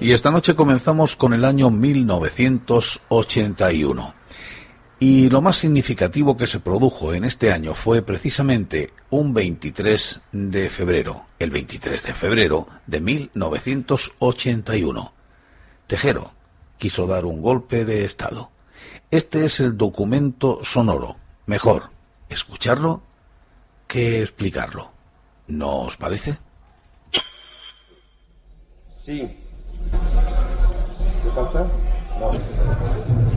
Y esta noche comenzamos con el año 1981. Y lo más significativo que se produjo en este año fue precisamente un 23 de febrero, el 23 de febrero de 1981. Tejero quiso dar un golpe de Estado. Este es el documento sonoro. Mejor escucharlo que explicarlo. ¿No os parece? Sí. No.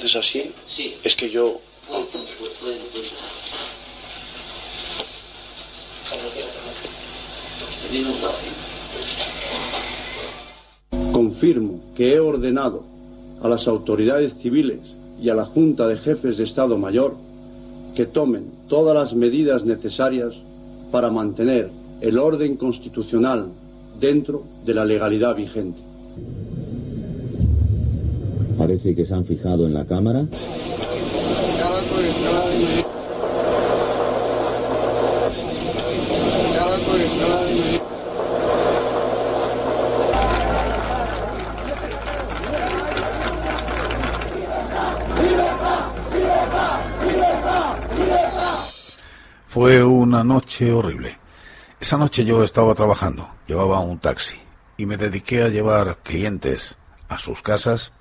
Haces así, Sí. es que yo... Confirmo que he ordenado a las autoridades civiles y a la Junta de Jefes de Estado Mayor que tomen todas las medidas necesarias para mantener el orden constitucional dentro de la legalidad vigente. Parece que se han fijado en la cámara. Fue una noche horrible. Esa noche yo estaba trabajando, llevaba un taxi y me dediqué a llevar clientes a sus casas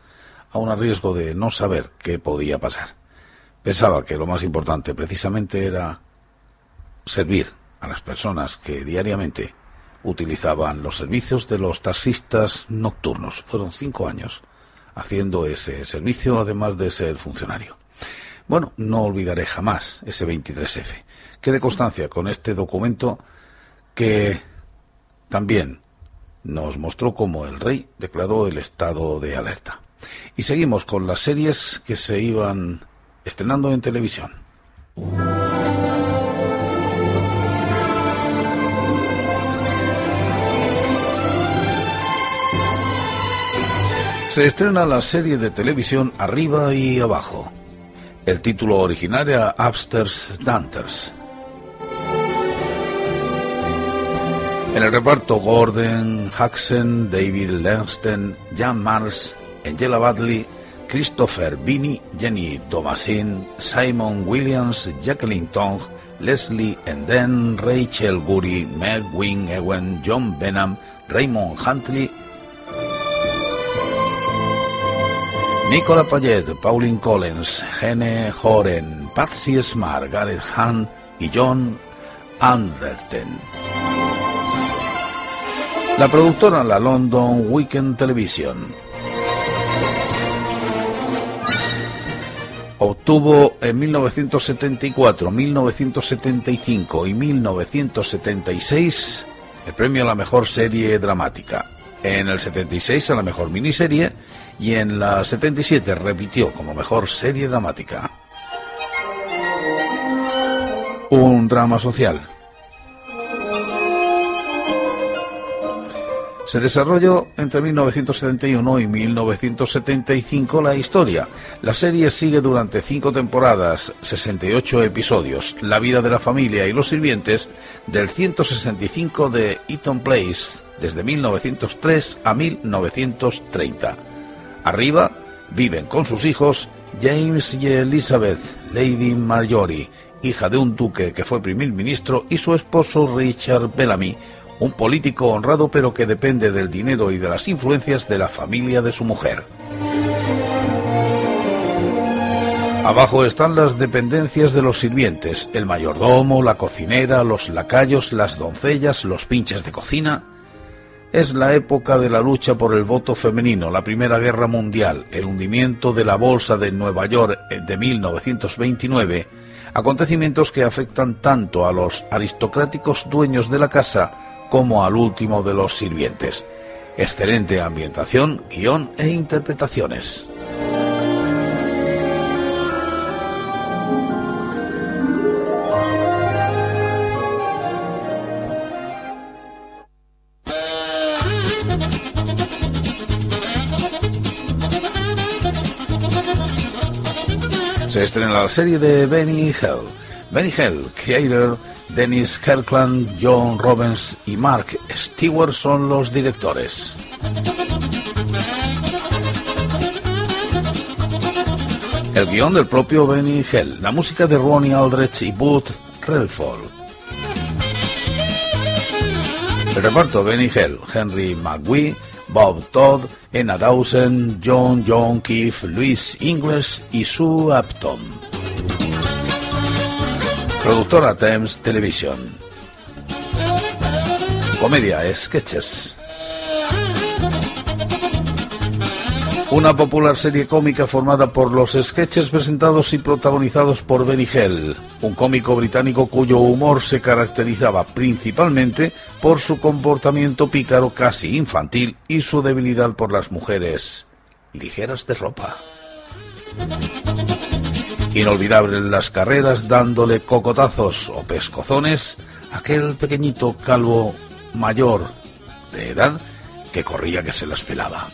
a un riesgo de no saber qué podía pasar. Pensaba que lo más importante precisamente era servir a las personas que diariamente utilizaban los servicios de los taxistas nocturnos. Fueron cinco años haciendo ese servicio, además de ser funcionario. Bueno, no olvidaré jamás ese 23F. Quede constancia con este documento que también nos mostró cómo el rey declaró el estado de alerta. Y seguimos con las series que se iban estrenando en televisión. Se estrena la serie de televisión Arriba y Abajo. El título original era Upstairs Danters. En el reparto Gordon, Jackson, David Langston, Jan Mars, Angela Badley, Christopher Bini, Jenny Thomasin, Simon Williams, Jacqueline Tong, Leslie Enden, Rachel Guri, Meg Wing Ewen, John Benham, Raymond Huntley, Nicola Payet, Pauline Collins, Gene Horen, Patsy Smart, Gareth Hunt y John Anderton. La productora la London Weekend Television. Obtuvo en 1974, 1975 y 1976 el premio a la mejor serie dramática. En el 76 a la mejor miniserie y en la 77 repitió como mejor serie dramática. Un drama social. Se desarrolló entre 1971 y 1975 la historia. La serie sigue durante cinco temporadas, 68 episodios, la vida de la familia y los sirvientes del 165 de Eaton Place desde 1903 a 1930. Arriba viven con sus hijos James y Elizabeth, Lady Marjorie, hija de un duque que fue primer ministro, y su esposo Richard Bellamy, un político honrado pero que depende del dinero y de las influencias de la familia de su mujer. Abajo están las dependencias de los sirvientes, el mayordomo, la cocinera, los lacayos, las doncellas, los pinches de cocina. Es la época de la lucha por el voto femenino, la Primera Guerra Mundial, el hundimiento de la Bolsa de Nueva York de 1929, acontecimientos que afectan tanto a los aristocráticos dueños de la casa como al último de los sirvientes. Excelente ambientación, guion e interpretaciones. Se estrena la serie de Benny Hill. Benny Hill, creator, Dennis Kirkland, John Robbins y Mark Stewart son los directores. El guion del propio Benny Hill, la música de Ronnie Aldrich y Booth Redford. El reparto Benny Hill, Henry McGwee, Bob Todd, Enna Dawson, John John Keefe, Louis Ingles y Sue Upton. Productora Thames Television. Comedia, sketches. Una popular serie cómica formada por los sketches presentados y protagonizados por Benny Hill, un cómico británico cuyo humor se caracterizaba principalmente por su comportamiento pícaro casi infantil y su debilidad por las mujeres ligeras de ropa. Inolvidable en las carreras dándole cocotazos o pescozones a aquel pequeñito calvo mayor de edad que corría que se las pelaba.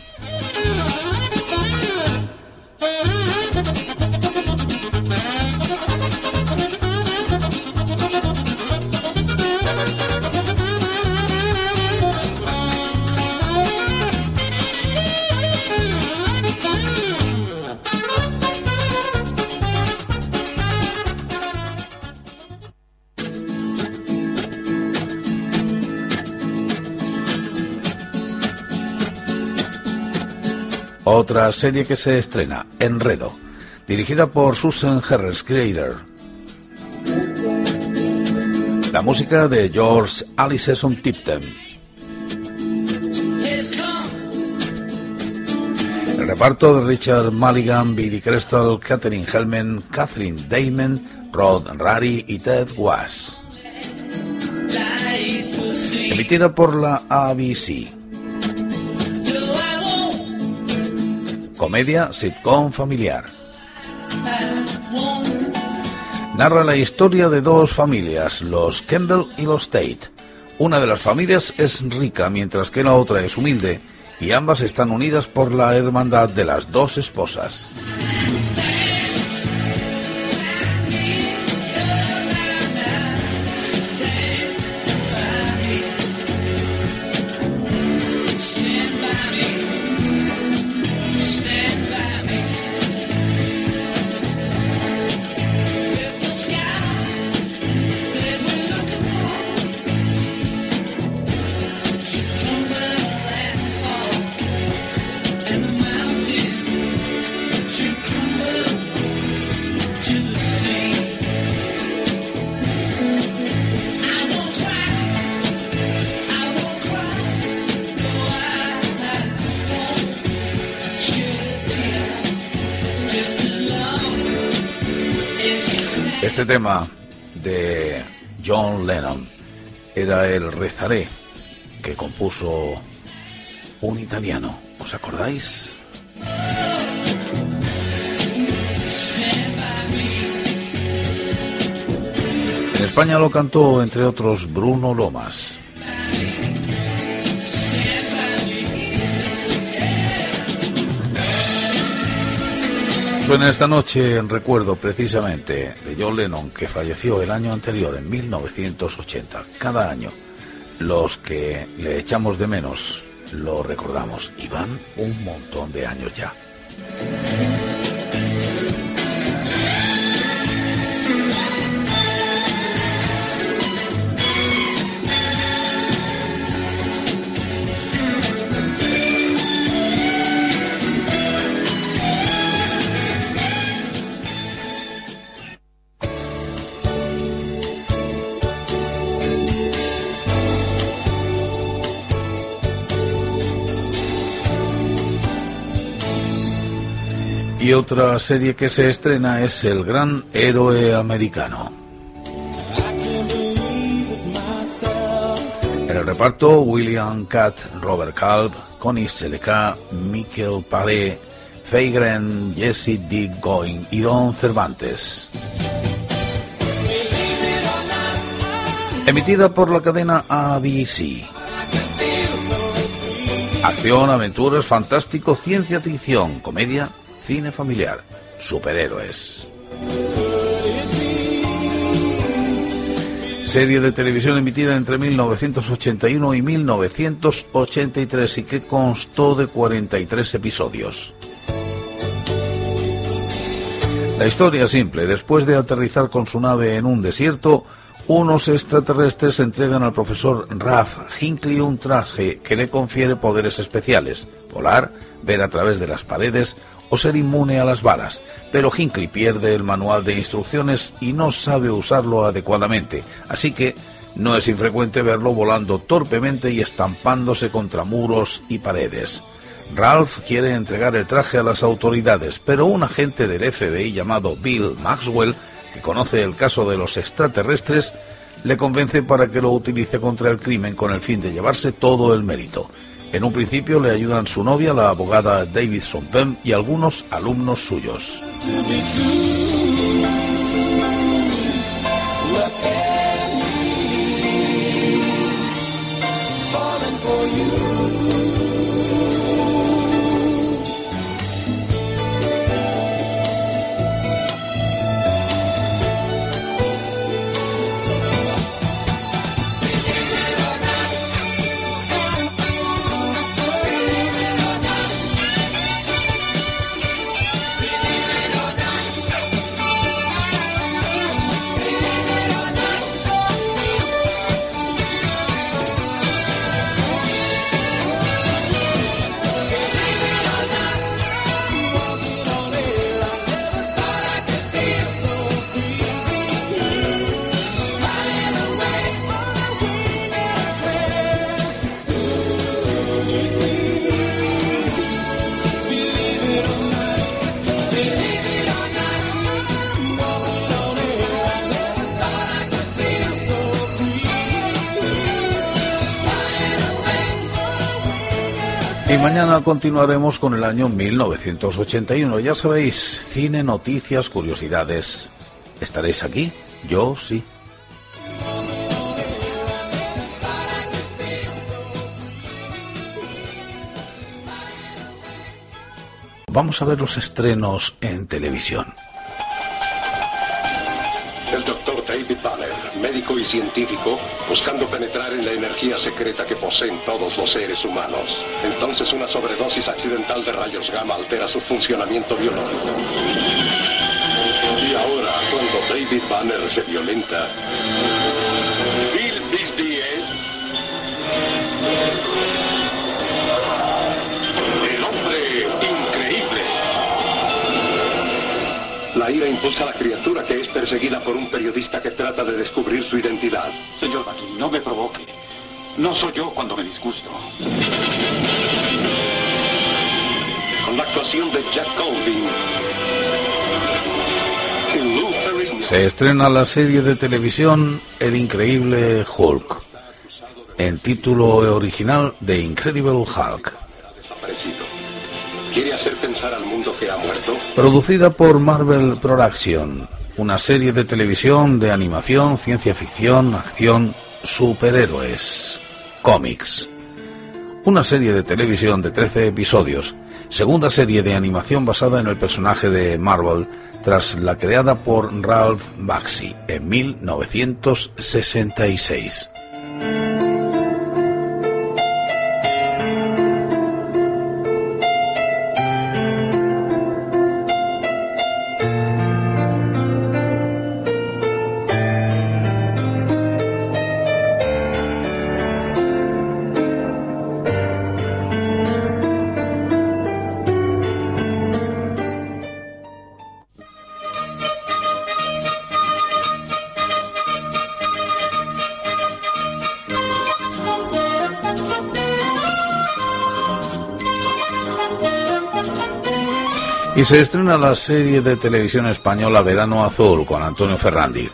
Otra serie que se estrena, Enredo, dirigida por Susan Harris Creator. La música de George Alison Tipton. El reparto de Richard Mulligan, Billy Crystal, Catherine Hellman, Catherine Damon, Rod Rari y Ted Was. Emitida por la ABC. Comedia sitcom familiar. Narra la historia de dos familias, los Campbell y los Tate. Una de las familias es rica mientras que la otra es humilde y ambas están unidas por la hermandad de las dos esposas. Este tema de John Lennon era el Rezaré que compuso un italiano. ¿Os acordáis? En España lo cantó, entre otros, Bruno Lomas. Suena esta noche en recuerdo precisamente de John Lennon, que falleció el año anterior, en 1980. Cada año, los que le echamos de menos lo recordamos y van un montón de años ya. Y otra serie que se estrena es El Gran Héroe Americano. En el reparto, William Catt, Robert Kalb, Connie Seleka, Michael Paré, Feigren, Jesse D. Going y Don Cervantes. Emitida por la cadena ABC. Acción, aventuras, fantástico, ciencia ficción, comedia, cine familiar, superhéroes. Serie de televisión emitida entre 1981 y 1983 y que constó de 43 episodios. La historia simple. Después de aterrizar con su nave en un desierto, unos extraterrestres entregan al profesor Ralph Hinckley un traje que le confiere poderes especiales, volar, ver a través de las paredes o ser inmune a las balas, pero Hinckley pierde el manual de instrucciones y no sabe usarlo adecuadamente, así que no es infrecuente verlo volando torpemente y estampándose contra muros y paredes. Ralph quiere entregar el traje a las autoridades, pero un agente del FBI llamado Bill Maxwell, que conoce el caso de los extraterrestres, le convence para que lo utilice contra el crimen con el fin de llevarse todo el mérito. En un principio le ayudan su novia, la abogada Davidson Pem, y algunos alumnos suyos. Y mañana continuaremos con el año 1981. Ya sabéis, cine, noticias, curiosidades. ¿Estaréis aquí? Yo sí. Vamos a ver los estrenos en televisión. Médico y científico, buscando penetrar en la energía secreta que poseen todos los seres humanos. Entonces una sobredosis accidental de rayos gamma altera su funcionamiento biológico. Y ahora, cuando David Banner se violenta, La ira impulsa a la criatura que es perseguida por un periodista que trata de descubrir su identidad. Señor Buckley, no me provoque. No soy yo cuando me disgusto. Con la actuación de Jack Golding. Se estrena la serie de televisión El Increíble Hulk, en título original The Incredible Hulk. Quiere hacer pensar al mundo que ha muerto. Producida por Marvel Production, una serie de televisión de animación, ciencia ficción, acción, superhéroes, cómics. Una serie de televisión de 13 episodios, segunda serie de animación basada en el personaje de Marvel, tras la creada por Ralph Bakshi en 1966. Se estrena la serie de televisión española Verano Azul con Antonio Fernández,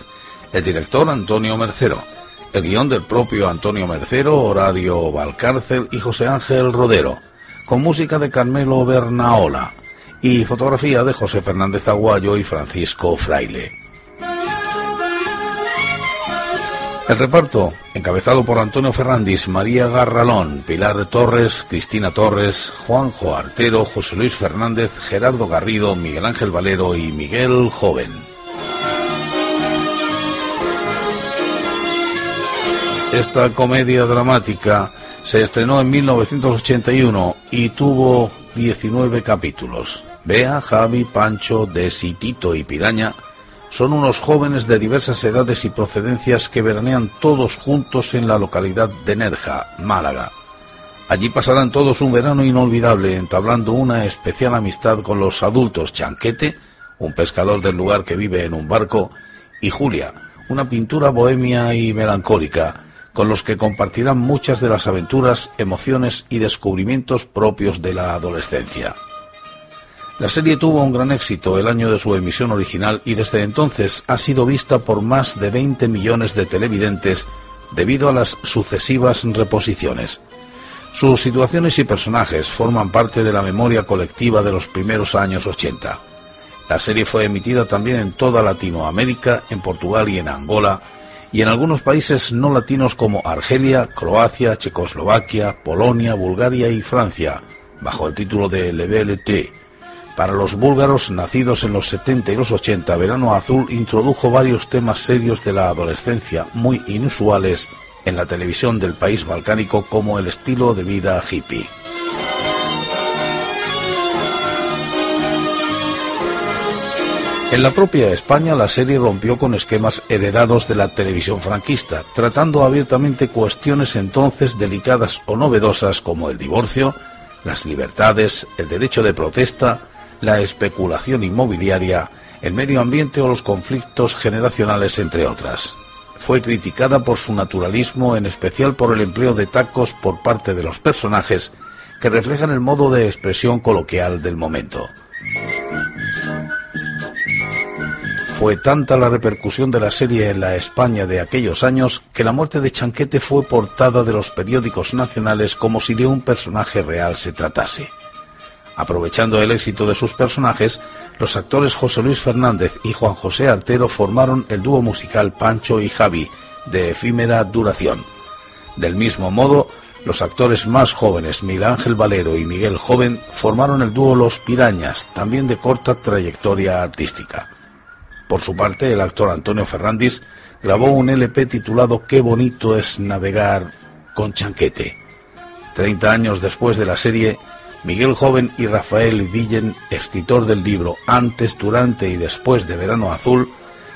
el director Antonio Mercero, el guion del propio Antonio Mercero, Horario Valcárcel y José Ángel Rodero, con música de Carmelo Bernaola y fotografía de José Fernández Aguayo y Francisco Fraile. El reparto, encabezado por Antonio Ferrandis, María Garralón, Pilar Torres, Cristina Torres, Juanjo Artero, José Luis Fernández, Gerardo Garrido, Miguel Ángel Valero y Miguel Joven. Esta comedia dramática se estrenó en 1981 y tuvo 19 capítulos. Bea, Javi, Pancho, Desi, Tito y Piraña son unos jóvenes de diversas edades y procedencias que veranean todos juntos en la localidad de Nerja, Málaga. Allí pasarán todos un verano inolvidable, entablando una especial amistad con los adultos Chanquete, un pescador del lugar que vive en un barco, y Julia, una pintura bohemia y melancólica, con los que compartirán muchas de las aventuras, emociones y descubrimientos propios de la adolescencia. La serie tuvo un gran éxito el año de su emisión original y desde entonces ha sido vista por más de 20 millones de televidentes debido a las sucesivas reposiciones. Sus situaciones y personajes forman parte de la memoria colectiva de los primeros años 80. La serie fue emitida también en toda Latinoamérica, en Portugal y en Angola, y en algunos países no latinos como Argelia, Croacia, Checoslovaquia, Polonia, Bulgaria y Francia, bajo el título de Le para los búlgaros nacidos en los 70 y los 80, Verano Azul introdujo varios temas serios de la adolescencia muy inusuales en la televisión del país balcánico como el estilo de vida hippie. En la propia España la serie rompió con esquemas heredados de la televisión franquista, tratando abiertamente cuestiones entonces delicadas o novedosas como el divorcio, las libertades, el derecho de protesta, la especulación inmobiliaria, el medio ambiente o los conflictos generacionales, entre otras. Fue criticada por su naturalismo, en especial por el empleo de tacos por parte de los personajes que reflejan el modo de expresión coloquial del momento. Fue tanta la repercusión de la serie en la España de aquellos años que la muerte de Chanquete fue portada de los periódicos nacionales como si de un personaje real se tratase. Aprovechando el éxito de sus personajes, los actores José Luis Fernández y Juan José Artero formaron el dúo musical Pancho y Javi, de efímera duración. Del mismo modo, los actores más jóvenes Miguel Ángel Valero y Miguel Joven formaron el dúo Los Pirañas, también de corta trayectoria artística. Por su parte, el actor Antonio Fernández grabó un LP titulado Qué bonito es navegar con Chanquete. Treinta años después de la serie, Miguel Joven y Rafael Villen, escritor del libro Antes, durante y después de Verano Azul,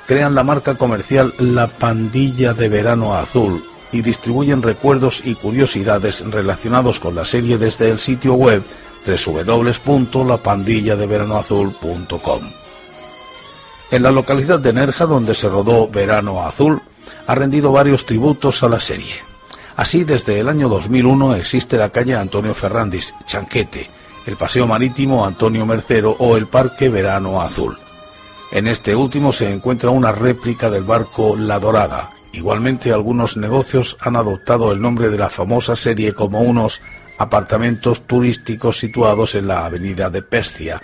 crean la marca comercial La Pandilla de Verano Azul y distribuyen recuerdos y curiosidades relacionados con la serie desde el sitio web www.lapandilladeveranoazul.com. En la localidad de Nerja, donde se rodó Verano Azul, ha rendido varios tributos a la serie. Así, desde el año 2001 existe la calle Antonio Ferrandis, Chanquete, el Paseo Marítimo Antonio Mercero o el Parque Verano Azul. En este último se encuentra una réplica del barco La Dorada. Igualmente algunos negocios han adoptado el nombre de la famosa serie como unos apartamentos turísticos situados en la avenida de Pescia,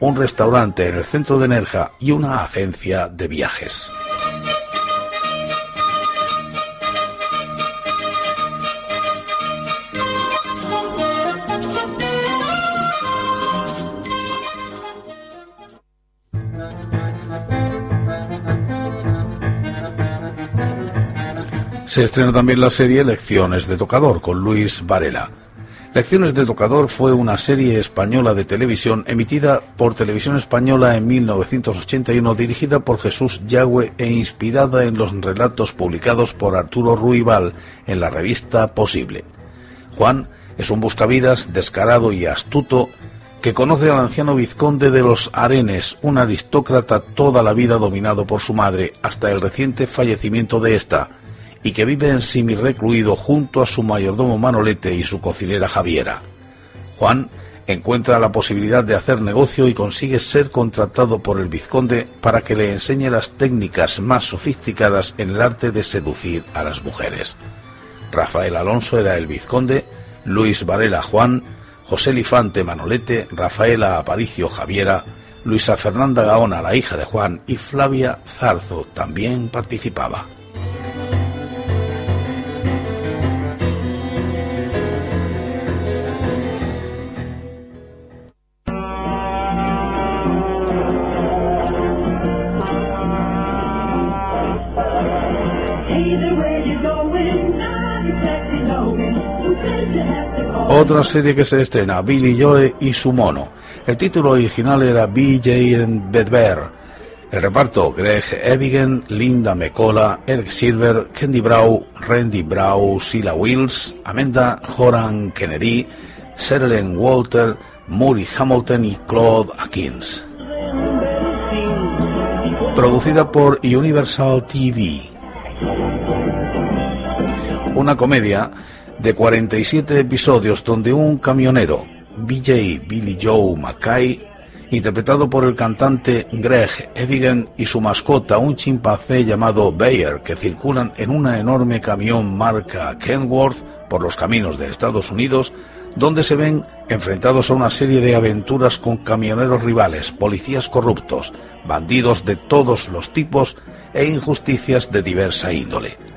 un restaurante en el centro de Nerja y una agencia de viajes. Se estrena también la serie Lecciones de Tocador con Luis Varela. Lecciones de Tocador fue una serie española de televisión emitida por Televisión Española en 1981 dirigida por Jesús Yagüe e inspirada en los relatos publicados por Arturo Ruibal en la revista Posible. Juan es un buscavidas descarado y astuto que conoce al anciano vizconde de los Arenes, un aristócrata toda la vida dominado por su madre hasta el reciente fallecimiento de ésta, y que vive en simi recluido junto a su mayordomo Manolete y su cocinera Javiera. Juan encuentra la posibilidad de hacer negocio y consigue ser contratado por el vizconde para que le enseñe las técnicas más sofisticadas en el arte de seducir a las mujeres. Rafael Alonso era el vizconde, Luis Varela Juan, José Lifante Manolete, Rafaela Aparicio Javiera, Luisa Fernanda Gaona, la hija de Juan, y Flavia Zarzo también participaba. Otra serie que se estrena, Billy Joe y su mono. El título original era BJ and Bedbear. El reparto, Greg Evigan, Linda McColla, Eric Silver, Candy Brown, Randy Brown, Sheila Wills, Amanda Horan Kennedy, Serlene Walter, Murray Hamilton y Claude Akins. Producida por Universal TV. Una comedia de 47 episodios donde un camionero, BJ Billy Joe Mackay, interpretado por el cantante Greg Evigan y su mascota, un chimpancé llamado Bayer, que circulan en una enorme camión marca Kenworth por los caminos de Estados Unidos, donde se ven enfrentados a una serie de aventuras con camioneros rivales, policías corruptos, bandidos de todos los tipos e injusticias de diversa índole.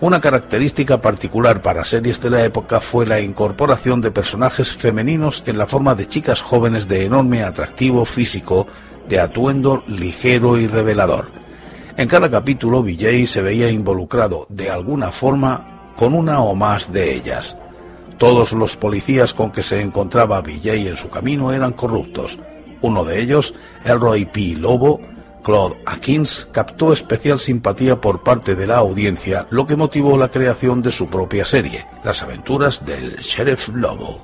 Una característica particular para series de la época fue la incorporación de personajes femeninos en la forma de chicas jóvenes de enorme atractivo físico, de atuendo ligero y revelador. En cada capítulo, Vijay se veía involucrado, de alguna forma, con una o más de ellas. Todos los policías con que se encontraba Vijay en su camino eran corruptos. Uno de ellos, Elroy P. Lobo, Claude Akins captó especial simpatía por parte de la audiencia, lo que motivó la creación de su propia serie, Las aventuras del Sheriff Lobo.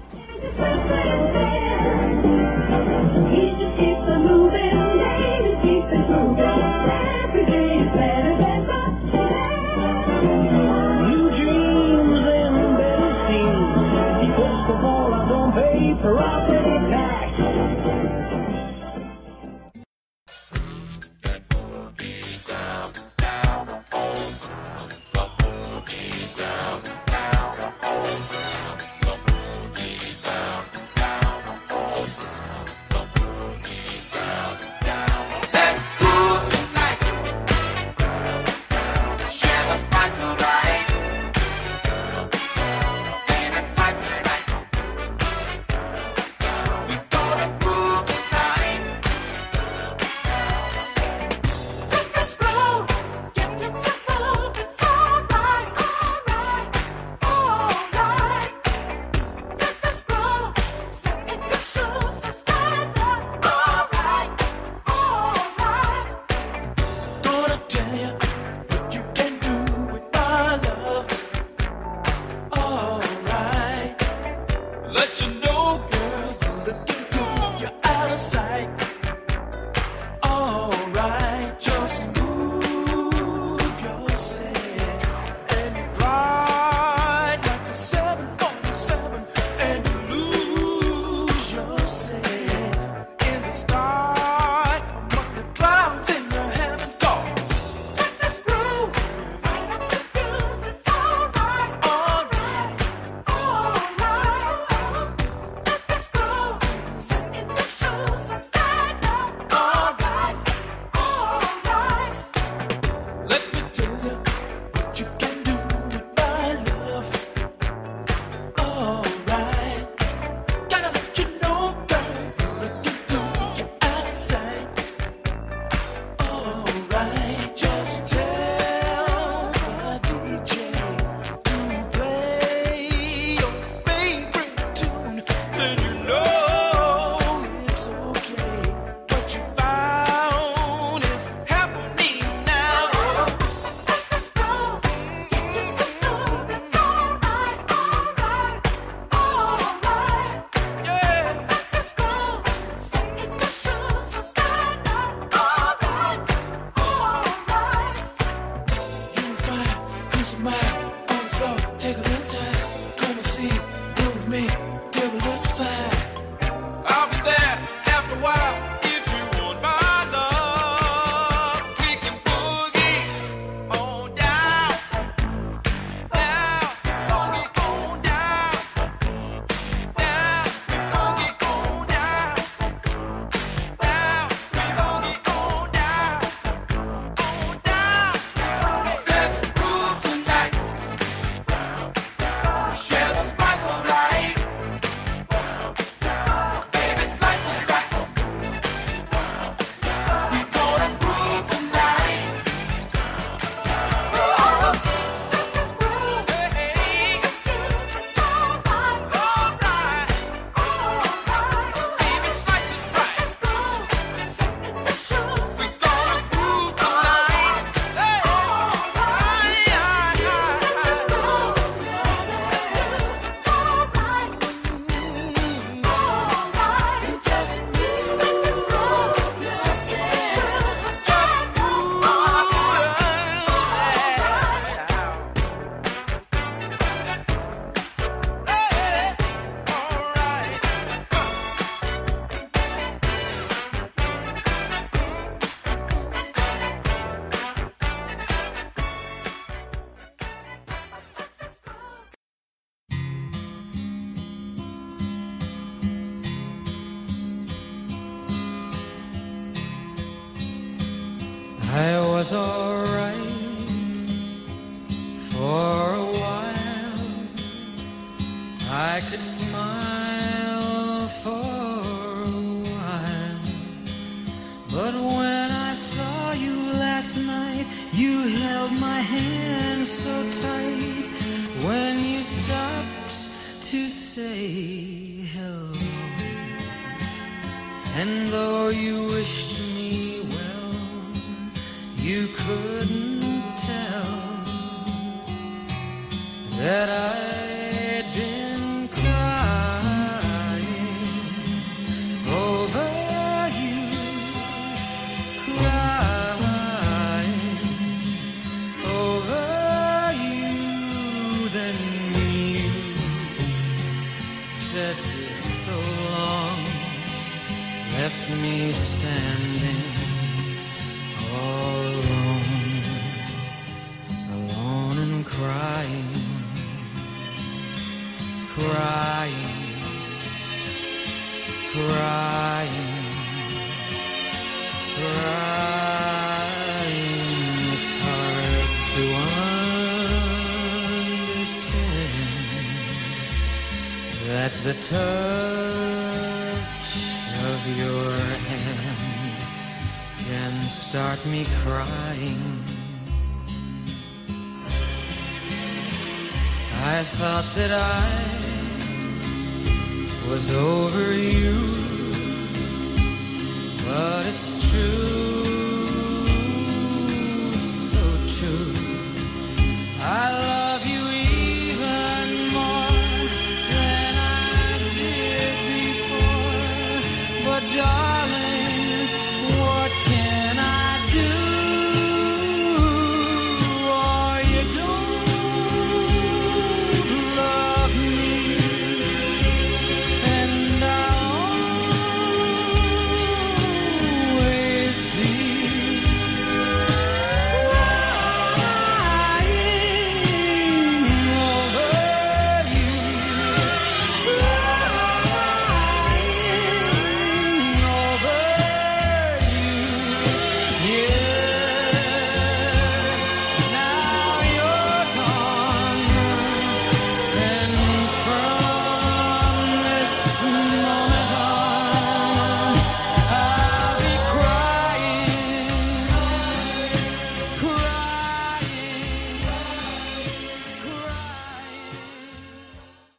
I could smile for a while. But when I saw you last night, you held my hand so tight. When you stopped to say hello. And though you the touch of your hand can start me crying. I thought that I was over you, but it's true. darling.